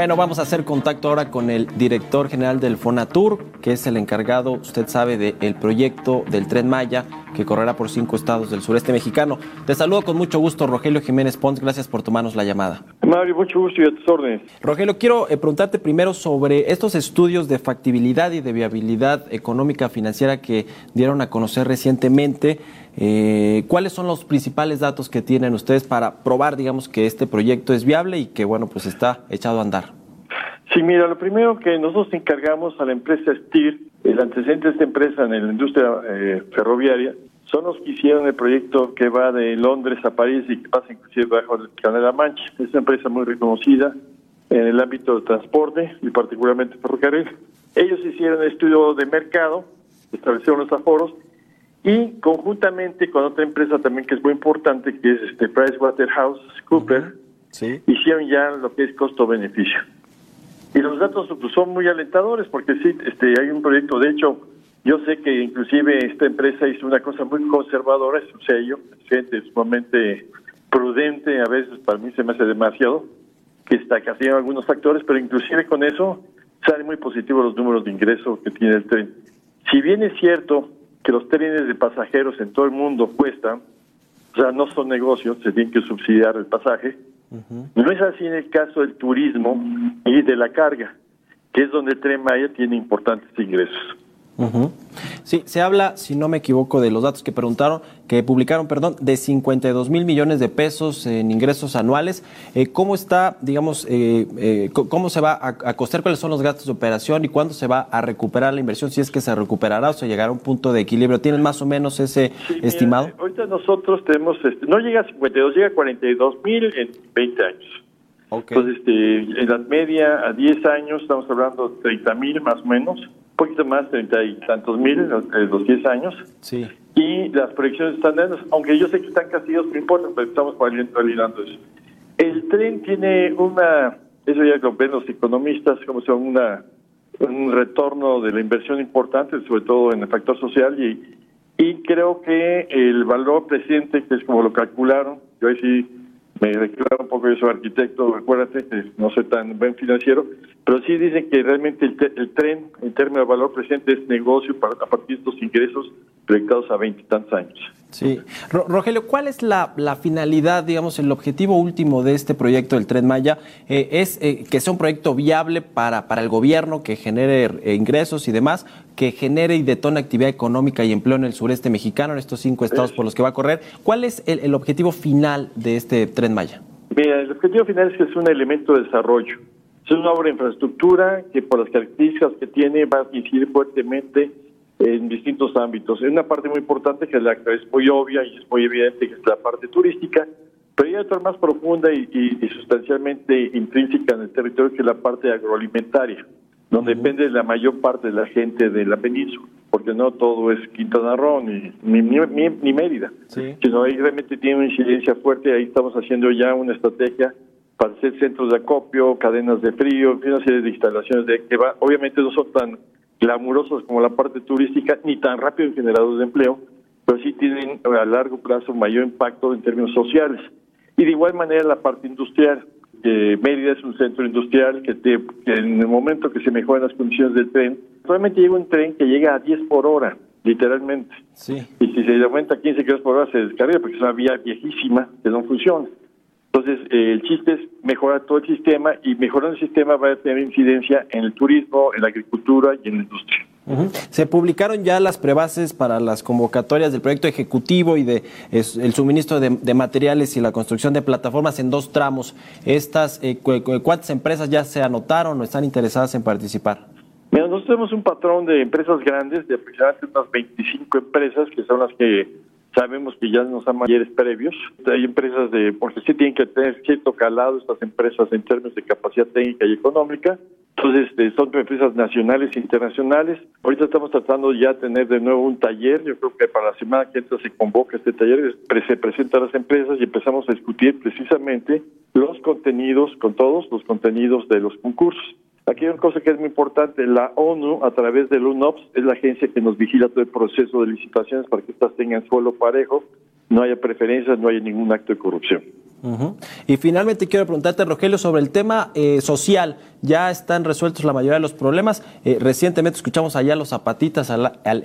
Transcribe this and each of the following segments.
Bueno, vamos a hacer contacto ahora con el director general del Fonatur, que es el encargado, usted sabe, del proyecto del Tren Maya, que correrá por cinco estados del sureste mexicano. Te saludo con mucho gusto, Rogelio Jiménez Pons. Gracias por tomarnos la llamada. Mario, mucho gusto y a tus órdenes. Rogelio, quiero eh, preguntarte primero sobre estos estudios de factibilidad y de viabilidad económica financiera que dieron a conocer recientemente. Eh, ¿Cuáles son los principales datos que tienen ustedes para probar, digamos, que este proyecto es viable y que, bueno, pues está echado a andar? Sí, mira, lo primero que nosotros encargamos a la empresa STIR, el antecedente de esta empresa en la industria eh, ferroviaria, son los que hicieron el proyecto que va de Londres a París y que pasa inclusive bajo el Canal de la Mancha. Es una empresa muy reconocida en el ámbito del transporte y particularmente ferrocarril. Ellos hicieron el estudio de mercado, establecieron los aforos y conjuntamente con otra empresa también que es muy importante, que es este PricewaterhouseCoopers, Sí. hicieron ya lo que es costo-beneficio. Los datos son muy alentadores porque sí, este, hay un proyecto, de hecho, yo sé que inclusive esta empresa hizo una cosa muy conservadora, es un sello, gente sumamente prudente, a veces para mí se me hace demasiado, que está castigando algunos factores, pero inclusive con eso salen muy positivos los números de ingreso que tiene el tren. Si bien es cierto que los trenes de pasajeros en todo el mundo cuestan, o sea, no son negocios, se tiene que subsidiar el pasaje, no es así en el caso del turismo y de la carga, que es donde el tren Maya tiene importantes ingresos. Ujú. Sí, se habla, si no me equivoco, de los datos que preguntaron, que publicaron, perdón, de 52 mil millones de pesos en ingresos anuales. Eh, ¿Cómo está, digamos, eh, eh, cómo se va a, a costear, cuáles son los gastos de operación y cuándo se va a recuperar la inversión, si es que se recuperará o se llegará a un punto de equilibrio? ¿Tienen más o menos ese Sí, mira, estimado? ahorita nosotros tenemos, este, no llega a 52, llega a 42 mil en 20 años. Entonces, este, en la media, a 10 años, estamos hablando de 30 mil más o menos, poquito más, 30 y tantos mil, los, eh, los 10 años. Sí. Y las proyecciones están dando, aunque yo sé que están castigados, no importa, pero estamos valid- validando eso. El tren tiene una, eso ya lo ven los economistas, como son una, un retorno de la inversión importante, sobre todo en el factor social, y, y creo que el valor presente, que es como lo calcularon, yo ahí sí me declaro un poco, yo soy arquitecto, acuérdate, que no soy tan buen financiero, pero sí dicen que realmente el, el tren, en términos de valor presente, es negocio para, a partir de estos ingresos proyectados a veintitantos años. Sí. Ro- Rogelio, ¿cuál es la, la finalidad, digamos, el objetivo último de este proyecto del Tren Maya? Eh, ¿Es eh, que sea un proyecto viable para, para el gobierno, que genere eh, ingresos y demás, que genere y detone actividad económica y empleo en el sureste mexicano, en estos cinco estados por los que va a correr? ¿Cuál es el, el objetivo final de este Tren Maya? Mira, el objetivo final es que es un elemento de desarrollo. Es una obra de infraestructura que por las características que tiene va a incidir fuertemente en distintos ámbitos. Es una parte muy importante que es la que es muy obvia y es muy evidente que es la parte turística, pero hay otra más profunda y, y- y sustancialmente intrínseca en el territorio que es la parte agroalimentaria, donde depende la mayor parte de la gente de la península, porque no todo es Quintana Roo ni, ni, ni- ni Mérida Sí. sino ahí realmente tiene una incidencia fuerte. Ahí estamos haciendo ya una estrategia para hacer centros de acopio, cadenas de frío, en una serie de instalaciones de que va, obviamente no son tan glamurosos como la parte turística, ni tan rápido en generadores de empleo, pero sí tienen a largo plazo mayor impacto en términos sociales. Y de igual manera la parte industrial. que Mérida es un centro industrial que, te- que en el momento que se mejoran las condiciones del tren, solamente llega un tren que llega a 10 por hora, literalmente. Sí. Y si se aumenta a 15 kilómetros por hora, se descarga porque es una vía viejísima que no funciona. Entonces, eh, el chiste es mejorar todo el sistema y mejorando el sistema va a tener incidencia en el turismo, en la agricultura y en la industria. Se publicaron ya las prebases para las convocatorias del proyecto ejecutivo y de es, el suministro de, de materiales y la construcción de plataformas en dos tramos. Estas, eh, cu- cu- ¿Cuántas empresas ya se anotaron o están interesadas en participar? Mira, nosotros tenemos un patrón de empresas grandes, de aproximadamente unas 25 empresas, que son las que sabemos que ya nos han mayores previos. Hay empresas de, porque sí tienen que tener cierto calado estas empresas en términos de capacidad técnica y económica. Entonces, este, son empresas nacionales e internacionales. Ahorita estamos tratando ya de tener de nuevo un taller. Yo creo que para la semana que entra se convoca este taller, se presentan las empresas y empezamos a discutir precisamente los contenidos, con todos los contenidos de los concursos. Aquí hay una cosa que es muy importante, la ONU a través del UNOPS es la agencia que nos vigila todo el proceso de licitaciones para que estas tengan suelo parejo, no haya preferencias, no haya ningún acto de corrupción. Y finalmente quiero preguntarte, Rogelio, sobre el tema eh, social. Ya están resueltos la mayoría de los problemas. Eh, recientemente escuchamos allá los zapatitas al, al,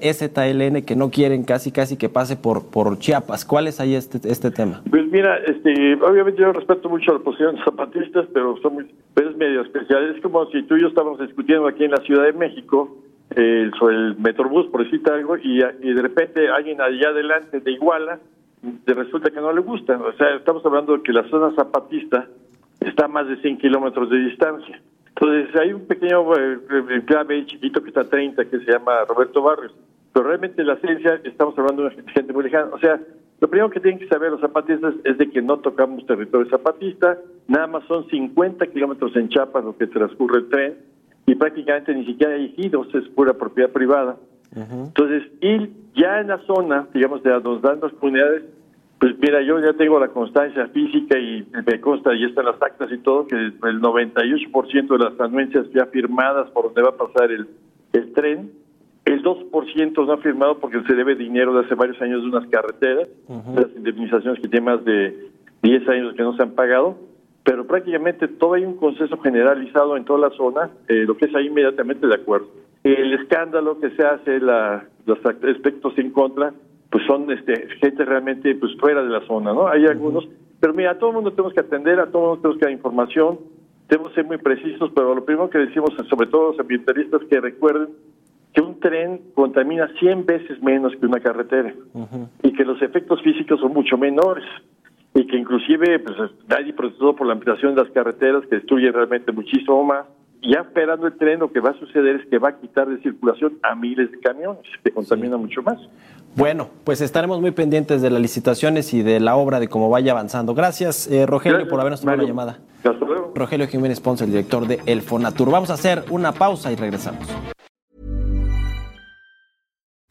que no quieren casi casi que pase por, por Chiapas. ¿Cuál es ahí este, este tema? Pues mira, este, obviamente yo respeto mucho la posición de zapatistas, pero son muy, pero es medio especial. Es como si tú y yo estábamos discutiendo aquí en la Ciudad de México eh, sobre el Metrobús, por decirte algo, y, y de repente alguien allá adelante de Iguala resulta que no le gusta. O sea, estamos hablando de que la zona zapatista está a más de 100 kilómetros de distancia. Entonces, hay un pequeño eh, clave chiquito que está a 30 que se llama Roberto Barrios. Pero realmente la ciencia, estamos hablando de gente muy lejana. O sea, lo primero que tienen que saber los zapatistas es de que no tocamos territorio zapatista, nada más son 50 kilómetros en Chiapas lo que transcurre el tren y prácticamente ni siquiera hay giros, es pura propiedad privada. Entonces, y ya en la zona, digamos, de donde dan las comunidades, pues mira, yo ya tengo la constancia física y me consta, y están las actas y todo, que el 98% de las anuencias ya firmadas por donde va a pasar el, el tren, el 2% no ha firmado porque se debe dinero de hace varios años de unas carreteras, las indemnizaciones que tienen más de 10 años que no se han pagado, pero prácticamente todo hay un consenso generalizado en toda la zona, eh, lo que es ahí inmediatamente de acuerdo. El escándalo que se hace, la, los aspectos en contra, pues son este, gente realmente pues fuera de la zona, ¿no? Hay algunos, pero mira, a todo el mundo tenemos que atender, a todo el mundo tenemos que dar información, tenemos que ser muy precisos, pero lo primero que decimos, sobre todo los ambientalistas, que recuerden que un tren contamina 100 veces menos que una carretera y que los efectos físicos son mucho menores y que inclusive pues nadie protestó por la ampliación de las carreteras que destruye realmente muchísimo más ya esperando el tren lo que va a suceder es que va a quitar de circulación a miles de camiones que contaminan mucho más. Bueno, pues estaremos muy pendientes de las licitaciones y de la obra, de cómo vaya avanzando. Gracias, eh, Rogelio, por habernos tomado la llamada. Hasta luego. Rogelio Jiménez Ponce, el director de El Fonatur. Vamos a hacer una pausa y regresamos.